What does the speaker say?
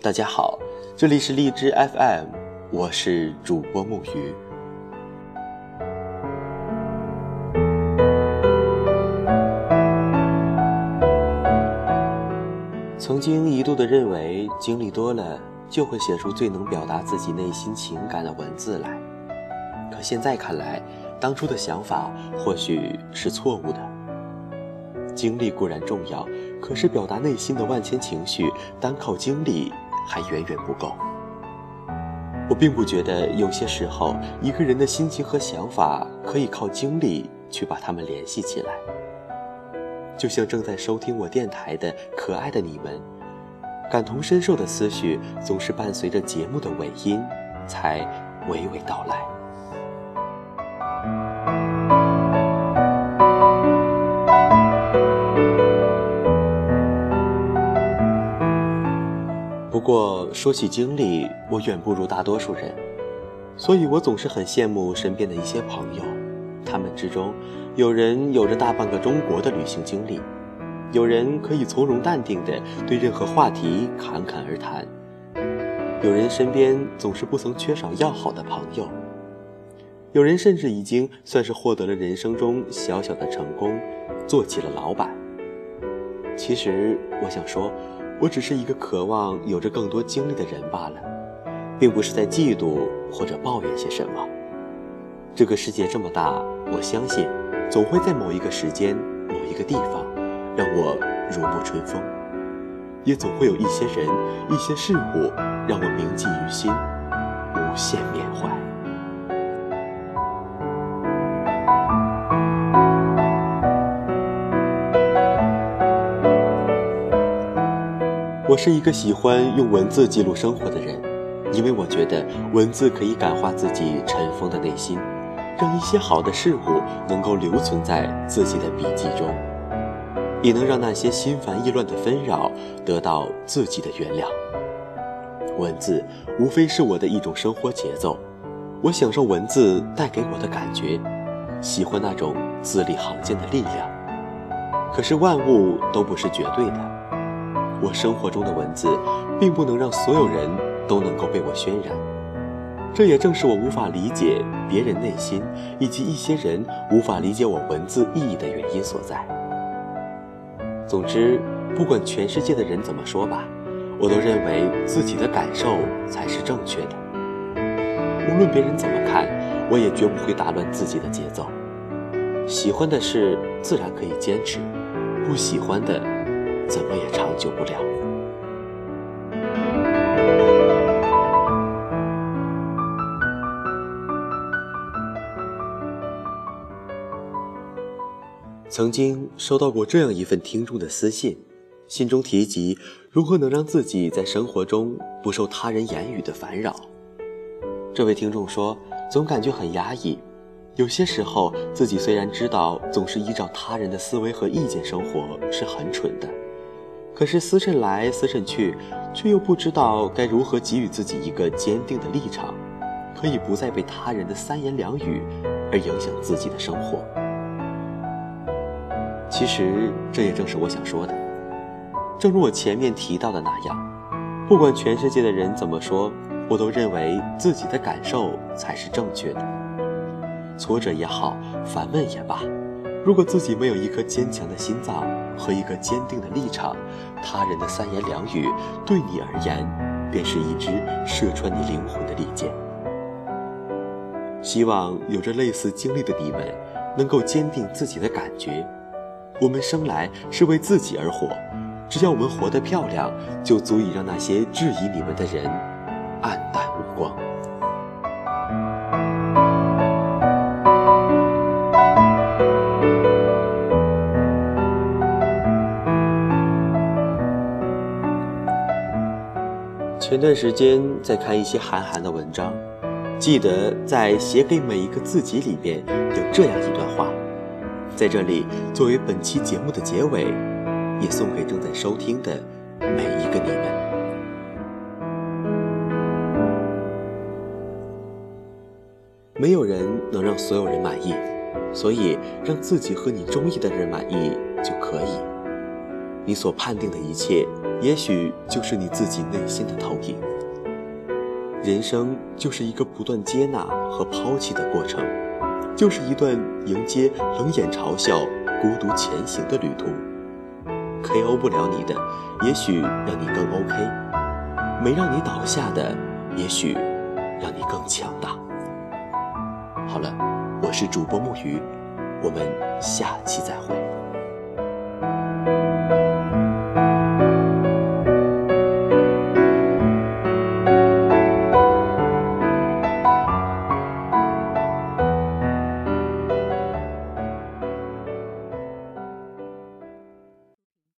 大家好，这里是荔枝 FM，我是主播木鱼。曾经一度的认为，经历多了就会写出最能表达自己内心情感的文字来。可现在看来，当初的想法或许是错误的。经历固然重要，可是表达内心的万千情绪，单靠经历还远远不够。我并不觉得有些时候，一个人的心情和想法可以靠经历去把它们联系起来。就像正在收听我电台的可爱的你们，感同身受的思绪总是伴随着节目的尾音，才娓娓道来。不过说起经历，我远不如大多数人，所以我总是很羡慕身边的一些朋友。他们之中，有人有着大半个中国的旅行经历，有人可以从容淡定地对任何话题侃侃而谈，有人身边总是不曾缺少要好的朋友。有人甚至已经算是获得了人生中小小的成功，做起了老板。其实我想说，我只是一个渴望有着更多经历的人罢了，并不是在嫉妒或者抱怨些什么。这个世界这么大，我相信，总会在某一个时间、某一个地方，让我如沐春风；也总会有一些人、一些事物，让我铭记于心，无限缅怀。我是一个喜欢用文字记录生活的人，因为我觉得文字可以感化自己尘封的内心，让一些好的事物能够留存在自己的笔记中，也能让那些心烦意乱的纷扰得到自己的原谅。文字无非是我的一种生活节奏，我享受文字带给我的感觉，喜欢那种字里行间的力量。可是万物都不是绝对的。我生活中的文字，并不能让所有人都能够被我渲染，这也正是我无法理解别人内心，以及一些人无法理解我文字意义的原因所在。总之，不管全世界的人怎么说吧，我都认为自己的感受才是正确的。无论别人怎么看，我也绝不会打乱自己的节奏。喜欢的事自然可以坚持，不喜欢的。怎么也长久不了。曾经收到过这样一份听众的私信，信中提及如何能让自己在生活中不受他人言语的烦扰。这位听众说，总感觉很压抑，有些时候自己虽然知道总是依照他人的思维和意见生活是很蠢的。可是思慎来思慎去，却又不知道该如何给予自己一个坚定的立场，可以不再被他人的三言两语而影响自己的生活。其实这也正是我想说的。正如我前面提到的那样，不管全世界的人怎么说，我都认为自己的感受才是正确的。挫折也好，烦闷也罢。如果自己没有一颗坚强的心脏和一个坚定的立场，他人的三言两语对你而言，便是一支射穿你灵魂的利剑。希望有着类似经历的你们，能够坚定自己的感觉。我们生来是为自己而活，只要我们活得漂亮，就足以让那些质疑你们的人黯淡无光。前段时间在看一些韩寒的文章，记得在写给每一个自己里面有这样一段话，在这里作为本期节目的结尾，也送给正在收听的每一个你们。没有人能让所有人满意，所以让自己和你中意的人满意就可以。你所判定的一切，也许就是你自己内心的投影。人生就是一个不断接纳和抛弃的过程，就是一段迎接冷眼嘲笑、孤独前行的旅途。KO 不了你的，也许让你更 OK；没让你倒下的，也许让你更强大。好了，我是主播木鱼，我们下期再会。